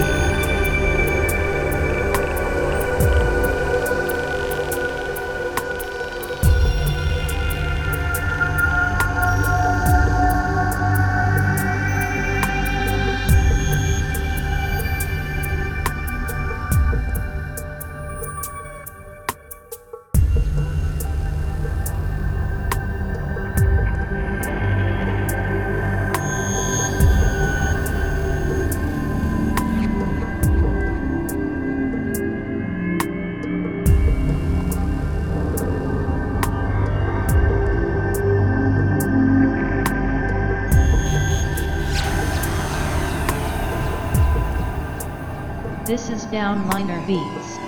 Bye. This is Downliner Beats.